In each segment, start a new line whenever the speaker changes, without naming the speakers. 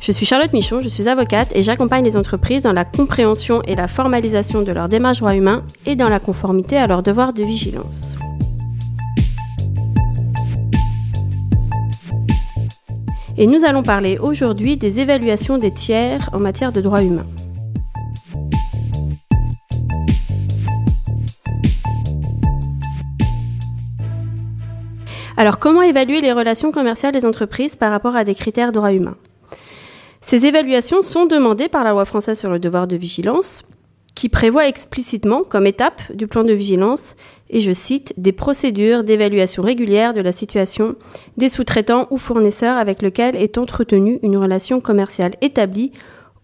Je suis Charlotte Michon, je suis avocate et j'accompagne les entreprises dans la compréhension et la formalisation de leurs démarches droits humains et dans la conformité à leurs devoirs de vigilance. Et nous allons parler aujourd'hui des évaluations des tiers en matière de droits humains. Alors comment évaluer les relations commerciales des entreprises par rapport à des critères droits humains? Ces évaluations sont demandées par la loi française sur le devoir de vigilance, qui prévoit explicitement comme étape du plan de vigilance, et je cite, des procédures d'évaluation régulière de la situation des sous-traitants ou fournisseurs avec lesquels est entretenue une relation commerciale établie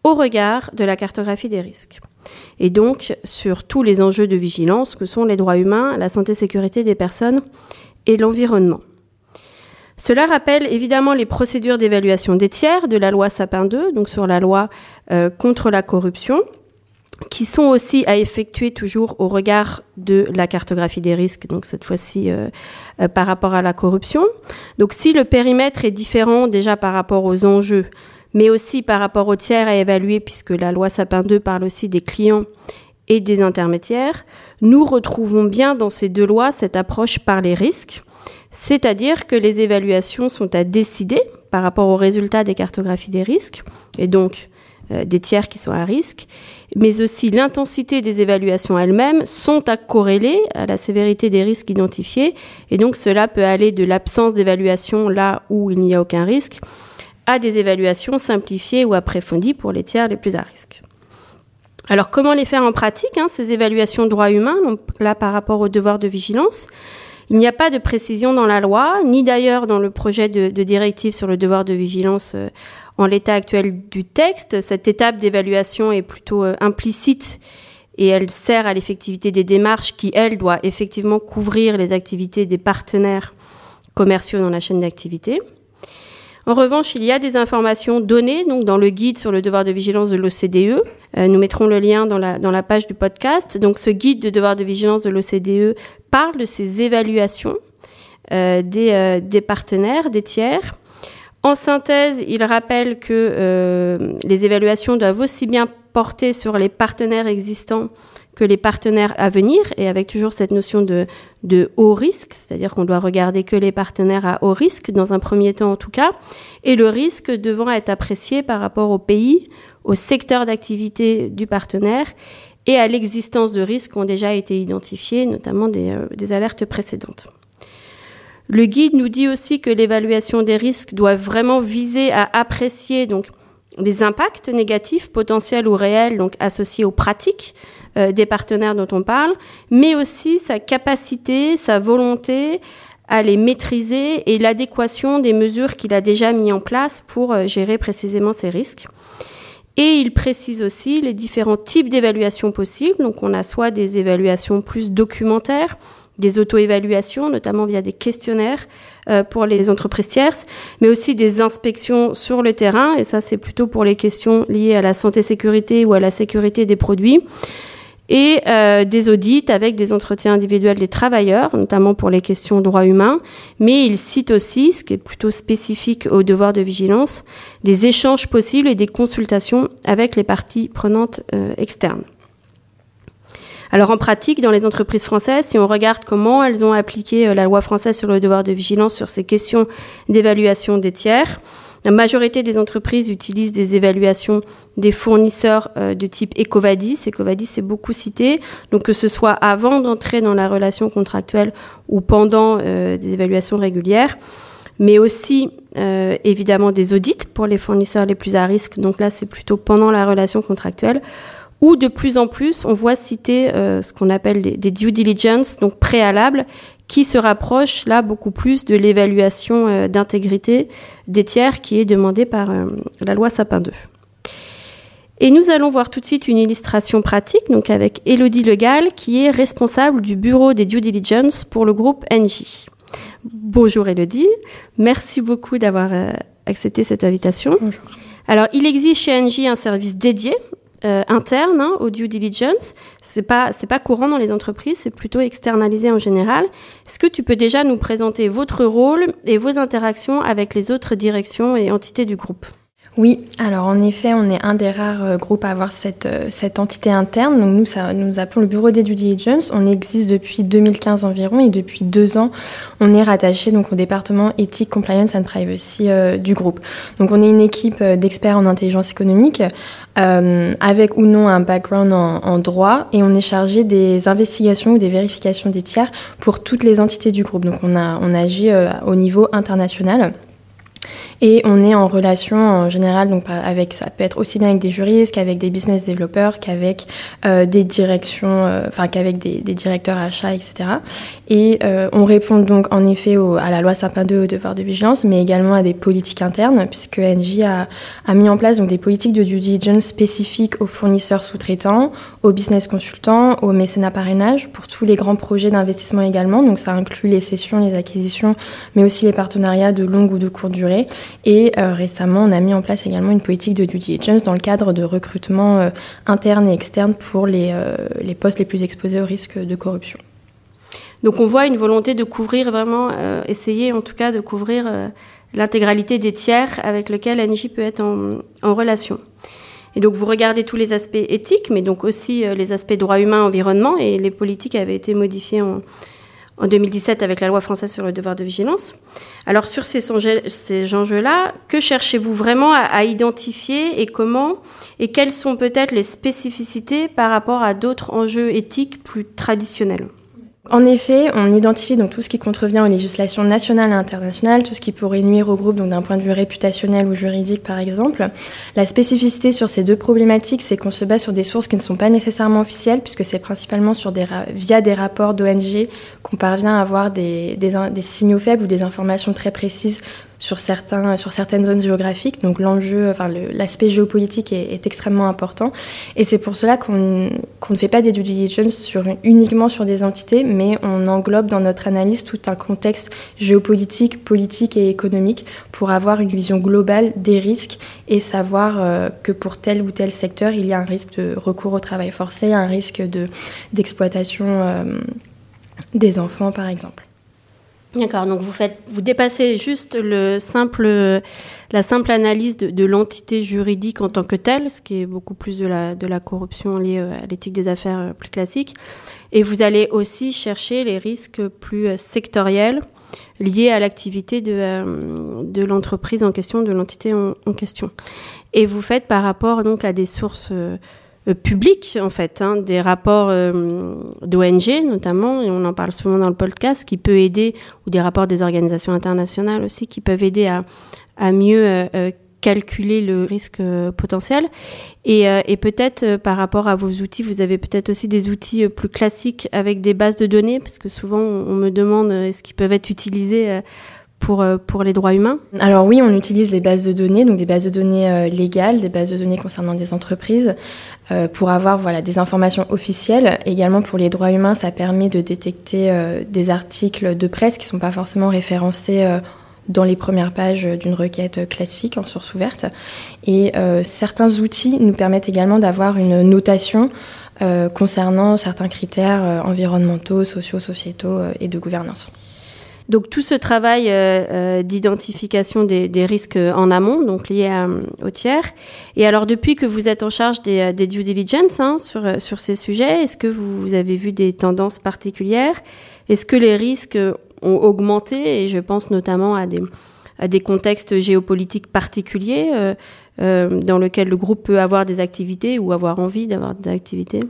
au regard de la cartographie des risques. Et donc sur tous les enjeux de vigilance que sont les droits humains, la santé-sécurité des personnes et l'environnement. Cela rappelle évidemment les procédures d'évaluation des tiers de la loi Sapin 2, donc sur la loi euh, contre la corruption, qui sont aussi à effectuer toujours au regard de la cartographie des risques, donc cette fois-ci euh, euh, par rapport à la corruption. Donc si le périmètre est différent déjà par rapport aux enjeux, mais aussi par rapport aux tiers à évaluer, puisque la loi Sapin 2 parle aussi des clients et des intermédiaires, nous retrouvons bien dans ces deux lois cette approche par les risques, c'est-à-dire que les évaluations sont à décider par rapport aux résultats des cartographies des risques, et donc euh, des tiers qui sont à risque, mais aussi l'intensité des évaluations elles-mêmes sont à corréler à la sévérité des risques identifiés, et donc cela peut aller de l'absence d'évaluation là où il n'y a aucun risque, à des évaluations simplifiées ou approfondies pour les tiers les plus à risque. Alors comment les faire en pratique, hein, ces évaluations droits humains, donc là par rapport au devoir de vigilance? Il n'y a pas de précision dans la loi, ni d'ailleurs dans le projet de, directive sur le devoir de vigilance euh, en l'état actuel du texte. Cette étape d'évaluation est plutôt euh, implicite et elle sert à l'effectivité des démarches qui, elle, doit effectivement couvrir les activités des partenaires commerciaux dans la chaîne d'activité. En revanche, il y a des informations données donc dans le guide sur le devoir de vigilance de l'OCDE. Euh, nous mettrons le lien dans la, dans la page du podcast. Donc ce guide de devoir de vigilance de l'OCDE parle de ces évaluations euh, des, euh, des, partenaires, des tiers. En synthèse, il rappelle que les évaluations doivent aussi bien porter sur les partenaires existants que les partenaires à venir, et avec toujours cette notion de, haut risque, c'est-à-dire qu'on doit regarder que les partenaires à haut risque, dans un premier temps en tout cas, et le risque devant être apprécié par rapport au pays, au secteur d'activité du partenaire, et à l'existence de risques qui ont déjà été identifiés, notamment des, euh, des alertes précédentes. Le guide nous dit aussi que l'évaluation des risques doit vraiment viser à apprécier donc les impacts négatifs potentiels ou réels donc associés aux pratiques euh, des partenaires dont on parle, mais aussi sa capacité, sa volonté à les maîtriser et l'adéquation des mesures qu'il a déjà mis en place pour euh, gérer précisément ces risques. Et il précise aussi les différents types d'évaluations possibles. Donc on a soit des évaluations plus documentaires, des auto-évaluations, notamment via des questionnaires euh, pour les entreprises tierces, mais aussi des inspections sur le terrain, et ça c'est plutôt pour les questions liées à la santé-sécurité ou à la sécurité des produits, et euh, des audits avec des entretiens individuels des travailleurs, notamment pour les questions droits humains, mais il cite aussi, ce qui est plutôt spécifique au devoir de vigilance, des échanges possibles et des consultations avec les parties prenantes euh, externes. Alors en pratique, dans les entreprises françaises, si on regarde comment elles ont appliqué euh, la loi française sur le devoir de vigilance sur ces questions d'évaluation des tiers, la majorité des entreprises utilisent des évaluations des fournisseurs euh, de type Ecovadis. Ecovadis est beaucoup cité, donc que ce soit avant d'entrer dans la relation contractuelle ou pendant euh, des évaluations régulières, mais aussi évidemment des audits pour les fournisseurs les plus à risque. Donc là, c'est plutôt pendant la relation contractuelle ou de plus en plus, on voit citer euh, ce qu'on appelle des, due diligence, donc préalables, qui se rapprochent là beaucoup plus de l'évaluation euh, d'intégrité des tiers qui est demandée par euh, la loi Sapin 2. Et nous allons voir tout de suite une illustration pratique, donc avec Elodie Legal, qui est responsable du bureau des due diligence pour le groupe NJ. Bonjour Elodie, merci beaucoup d'avoir accepté cette invitation.
Bonjour.
Alors, il existe chez NJ un service dédié euh, interne hein, au due diligence. C'est pas c'est pas courant dans les entreprises, c'est plutôt externalisé en général. Est-ce que tu peux déjà nous présenter votre rôle et vos interactions avec les autres directions et entités du groupe?
Oui, alors en effet, on est un des rares euh, groupes à avoir cette, euh, cette entité interne. Donc nous, nous appelons le bureau des due diligence. On existe depuis 2015 environ et depuis deux ans, on est rattaché donc au département éthique, compliance and privacy euh, du groupe. Donc on est une équipe d'experts en intelligence économique avec ou non un background en, droit et on est chargé des investigations ou des vérifications des tiers pour toutes les entités du groupe. Donc on agit au niveau international. Et on est en relation en général, donc avec ça peut être aussi bien avec des juristes qu'avec des business développeurs, qu'avec euh, des directions, euh, enfin qu'avec des, des, directeurs achats, etc. Et euh, on répond donc en effet au, à la loi Sapin 2 au devoir de vigilance, mais également à des politiques internes, puisque NJ a, a mis en place donc des politiques de due diligence spécifiques aux fournisseurs sous-traitants, aux business consultants, aux mécénat parrainage, pour tous les grands projets d'investissement également. Donc ça inclut les cessions, les acquisitions, mais aussi les partenariats de longue ou de courte durée. Et euh, récemment, on a mis en place également une politique de due diligence dans le cadre de recrutement euh, interne et externe pour les, euh, les postes les plus exposés au risque de corruption.
Donc on voit une volonté de couvrir vraiment, essayer en tout cas de couvrir l'intégralité des tiers avec lesquels NJ peut être en, relation. Et donc vous regardez tous les aspects éthiques, mais donc aussi les aspects droits humains, environnement, et les politiques avaient été modifiées en, en 2017 avec la loi française sur le devoir de vigilance. Alors sur ces, ces enjeux-là, que cherchez-vous vraiment à, à, identifier et comment et quelles sont peut-être les spécificités par rapport à d'autres enjeux éthiques plus traditionnels?
En effet, on identifie donc tout ce qui contrevient aux législations nationales et internationales, tout ce qui pourrait nuire au groupe, donc d'un point de vue réputationnel ou juridique par exemple. La spécificité sur ces deux problématiques, c'est qu'on se base sur des sources qui ne sont pas nécessairement officielles, puisque c'est principalement via des rapports d'ONG qu'on parvient à avoir des signaux faibles ou des informations très précises sur, certains, sur certaines zones géographiques. Donc l'enjeu, enfin l'aspect géopolitique est, extrêmement important. Et c'est pour cela qu'on qu ne fait pas des due diligence uniquement sur des entités, mais on englobe dans notre analyse tout un contexte géopolitique, politique et économique pour avoir une vision globale des risques et savoir euh, que pour tel ou tel secteur, il y a un risque de recours au travail forcé, un risque d'exploitation de, euh, des enfants, par exemple.
D'accord, donc vous faites, vous dépassez juste le simple, la simple analyse de, de l'entité juridique en tant que telle, ce qui est beaucoup plus de la, de la corruption liée euh, à l'éthique des affaires euh, plus classique, et vous allez aussi chercher les risques plus euh, sectoriels liés à l'activité de, de l'entreprise en question, de l'entité en, en, question. Et vous faites par rapport donc à des sources euh, public en fait, hein, des rapports euh, d'ONG notamment, et on en parle souvent dans le podcast, qui peut aider, ou des rapports des organisations internationales aussi, qui peuvent aider à, à mieux euh, calculer le risque potentiel. Et, et peut-être par rapport à vos outils, vous avez peut-être aussi des outils plus classiques avec des bases de données, parce que souvent on, on me demande est-ce qu'ils peuvent être utilisés pour, euh, pour les droits humains
Alors oui, on utilise les bases de données, donc des bases de données euh, légales, des bases de données concernant des entreprises, euh, pour avoir voilà, des informations officielles. Également pour les droits humains, ça permet de détecter des articles de presse qui ne sont pas forcément référencés dans les premières pages d'une requête classique en source ouverte. Et certains outils nous permettent également d'avoir une notation concernant certains critères environnementaux, sociaux, sociétaux et de gouvernance.
Donc tout ce travail euh, euh, d'identification des, risques en amont, donc liés à, au tiers. Et alors depuis que vous êtes en charge des, euh, due diligence hein, sur, sur ces sujets, est-ce que vous avez vu des tendances particulières? Est-ce que les risques ont augmenté? Et je pense notamment à des, à des contextes géopolitiques particuliers euh, euh, dans lesquels le groupe peut avoir des activités ou avoir envie d'avoir des activités?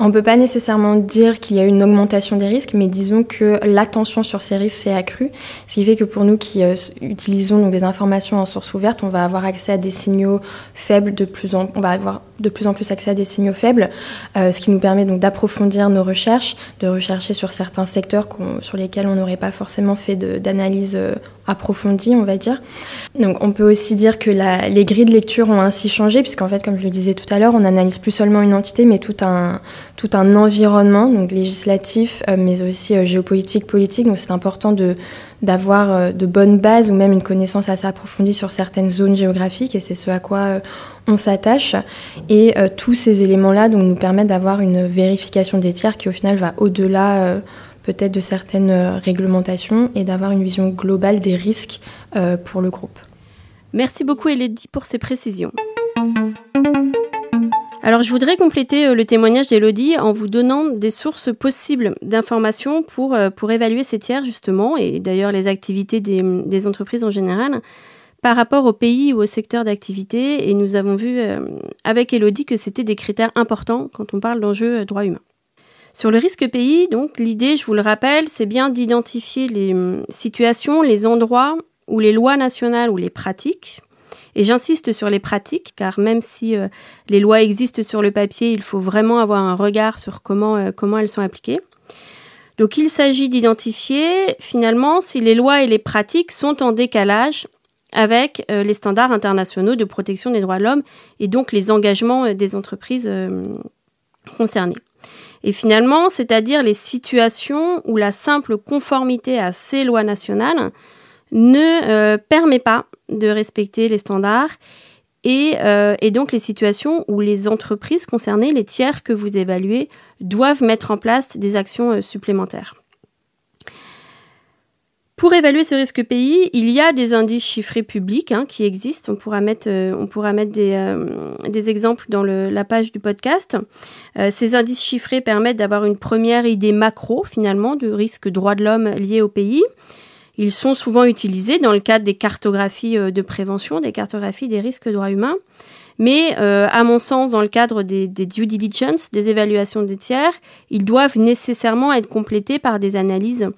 On ne peut pas nécessairement dire qu'il y a eu une augmentation des risques, mais disons que l'attention sur ces risques s'est accrue, ce qui fait que pour nous qui euh, utilisons donc, des informations en source ouverte, on va avoir accès à des signaux faibles de plus en, on va avoir de plus en plus accès à des signaux faibles, euh, ce qui nous permet donc d'approfondir nos recherches, de rechercher sur certains secteurs sur lesquels on n'aurait pas forcément fait d'analyse euh, approfondie, on va dire. Donc on peut aussi dire que les grilles de lecture ont ainsi changé, puisqu'en fait, comme je le disais tout à l'heure, on n'analyse plus seulement une entité, mais tout un, tout un environnement, donc législatif, euh, mais aussi euh, géopolitique, politique. Donc c'est important d'avoir euh, de bonnes bases ou même une connaissance assez approfondie sur certaines zones géographiques, et c'est ce à quoi on s'attache. Et tous ces éléments-là donc, nous permettent d'avoir une vérification des tiers qui au final va au-delà peut-être de certaines réglementations et d'avoir une vision globale des risques pour le groupe.
Merci beaucoup Elodie pour ces précisions. Alors je voudrais compléter euh, le témoignage d'Elodie en vous donnant des sources possibles d'informations pour, pour évaluer ces tiers justement, et d'ailleurs les activités des, entreprises en général, par rapport au pays ou au secteur d'activité. Et nous avons vu avec Elodie que c'était des critères importants quand on parle d'enjeux droits humains. Sur le risque pays, donc l'idée, je vous le rappelle, c'est bien d'identifier les hum, situations, les endroits où les lois nationales ou les pratiques, et j'insiste sur les pratiques, car même si euh, les lois existent sur le papier, il faut vraiment avoir un regard sur comment, euh, comment elles sont appliquées. Donc il s'agit d'identifier finalement si les lois et les pratiques sont en décalage avec euh, les standards internationaux de protection des droits de l'homme et donc les engagements des entreprises concernées. Et finalement, c'est-à-dire les situations où la simple conformité à ces lois nationales ne permet pas de respecter les standards et, euh, et, donc les situations où les entreprises concernées, les tiers que vous évaluez, doivent mettre en place des actions euh, supplémentaires. Pour évaluer ce risque pays, il y a des indices chiffrés publics hein, qui existent. On pourra mettre, euh, des, exemples dans la page du podcast. Ces indices chiffrés permettent d'avoir une première idée macro, finalement, du risque droit de l'homme lié au pays. Ils sont souvent utilisés dans le cadre des cartographies de prévention, des cartographies des risques droits humains. Mais à mon sens, dans le cadre des, due diligence, des évaluations des tiers, ils doivent nécessairement être complétés par des analyses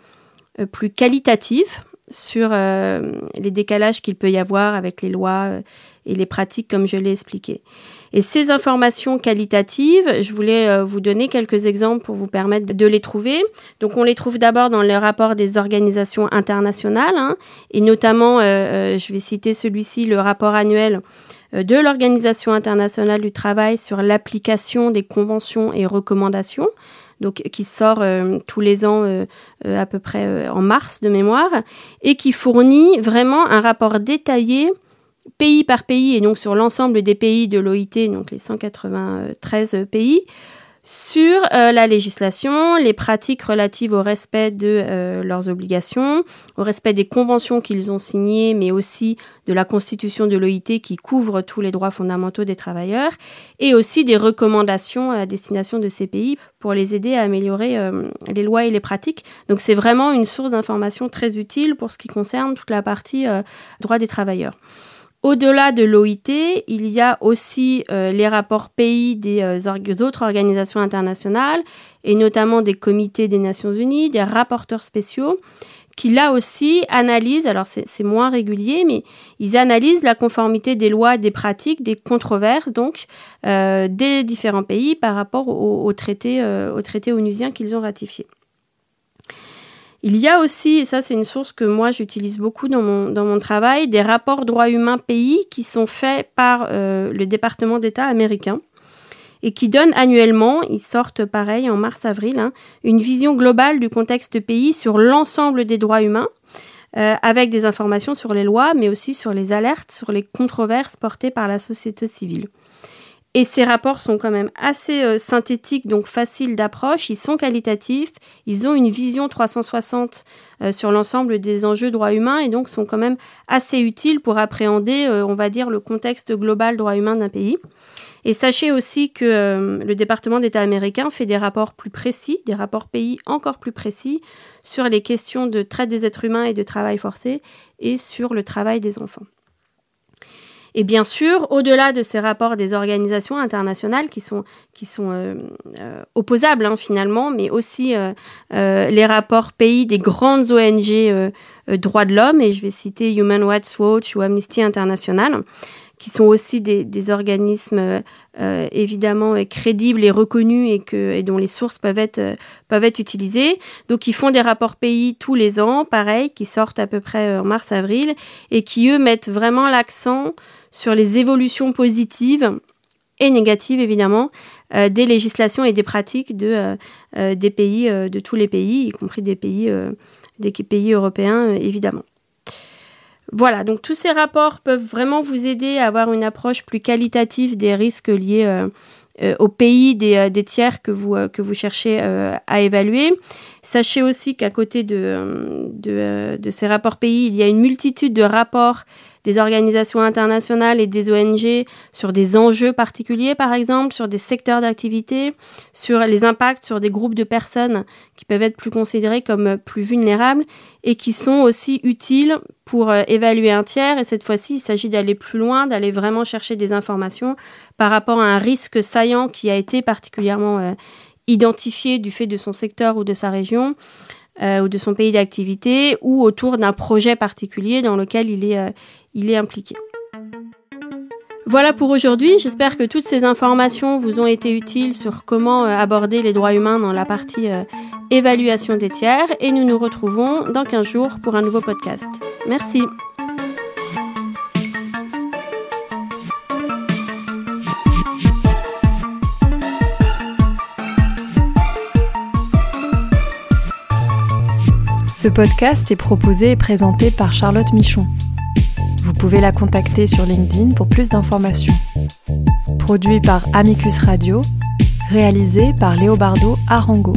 euh, plus qualitative sur euh, les décalages qu'il peut y avoir avec les lois euh, et les pratiques comme je l'ai expliqué. Et ces informations qualitatives, je voulais vous donner quelques exemples pour vous permettre de les trouver. Donc on les trouve d'abord dans le rapport des organisations internationales, hein, et notamment, je vais citer celui-ci, le rapport annuel de l'Organisation internationale du travail sur l'application des conventions et recommandations donc qui sort euh, tous les ans euh, euh, à peu près en mars de mémoire, et qui fournit vraiment un rapport détaillé pays par pays, et donc sur l'ensemble des pays de l'OIT, donc les 193 pays, sur euh, la législation, les pratiques relatives au respect de euh, leurs obligations, au respect des conventions qu'ils ont signées, mais aussi de la constitution de l'OIT qui couvre tous les droits fondamentaux des travailleurs, et aussi des recommandations à destination de ces pays pour les aider à améliorer euh, les lois et les pratiques. Donc c'est vraiment une source d'information très utile pour ce qui concerne toute la partie droits des travailleurs. Au-delà de l'OIT, il y a aussi euh, les rapports pays des euh, autres organisations internationales, et notamment des comités des Nations Unies, des rapporteurs spéciaux, qui là aussi analysent, alors c'est moins régulier, mais ils analysent la conformité des lois, des pratiques, des controverses, donc, euh, des différents pays par rapport au, traité, au traité onusien qu'ils ont ratifié. Il y a aussi, et ça c'est une source que moi j'utilise beaucoup dans mon, travail, des rapports droits humains pays qui sont faits par euh, le département d'État américain et qui donnent annuellement, ils sortent pareil en mars-avril, hein, une vision globale du contexte pays sur l'ensemble des droits humains, euh, avec des informations sur les lois, mais aussi sur les alertes, sur les controverses portées par la société civile. Et ces rapports sont quand même assez euh, synthétiques, donc faciles d'approche. Ils sont qualitatifs. Ils ont une vision 360 euh, sur l'ensemble des enjeux droits humains et donc sont quand même assez utiles pour appréhender, euh, on va dire, le contexte global droits humains d'un pays. Et sachez aussi que le département d'État américain fait des rapports plus précis, des rapports pays encore plus précis sur les questions de traite des êtres humains et de travail forcé et sur le travail des enfants. Et bien sûr, au-delà de ces rapports des organisations internationales qui sont, qui sont euh, euh, opposables hein, finalement, mais aussi les rapports pays des grandes ONG droits de l'homme, et je vais citer Human Rights Watch ou Amnesty International, qui sont aussi des, organismes euh, évidemment euh, crédibles et reconnus et, que, et dont les sources peuvent être, euh, peuvent être utilisées. Donc ils font des rapports pays tous les ans, pareil, qui sortent à peu près en mars-avril, et qui, eux, mettent vraiment l'accent sur les évolutions positives et négatives, évidemment, euh, des législations et des pratiques de, euh, des pays, de tous les pays, y compris des pays, des pays européens, évidemment. Voilà, donc tous ces rapports peuvent vraiment vous aider à avoir une approche plus qualitative des risques liés euh, euh, au pays des, euh, des, tiers que vous, cherchez à évaluer. Sachez aussi qu'à côté de, ces rapports pays, il y a une multitude de rapports des organisations internationales et des ONG sur des enjeux particuliers, par exemple, sur des secteurs d'activité, sur les impacts sur des groupes de personnes qui peuvent être plus considérés comme plus vulnérables et qui sont aussi utiles pour euh, évaluer un tiers. Et cette fois-ci, il s'agit d'aller plus loin, d'aller vraiment chercher des informations par rapport à un risque saillant qui a été particulièrement euh, identifié du fait de son secteur ou de sa région euh, ou de son pays d'activité ou autour d'un projet particulier dans lequel il est, il est impliqué. Voilà pour aujourd'hui. J'espère que toutes ces informations vous ont été utiles sur comment euh, aborder les droits humains dans la partie évaluation des tiers et nous nous retrouvons dans 15 jours pour un nouveau podcast. Merci.
Ce podcast est proposé et présenté par Charlotte Michon. Vous pouvez la contacter sur LinkedIn pour plus d'informations. Produit par Amicus Radio, réalisé par Léobardo Arango.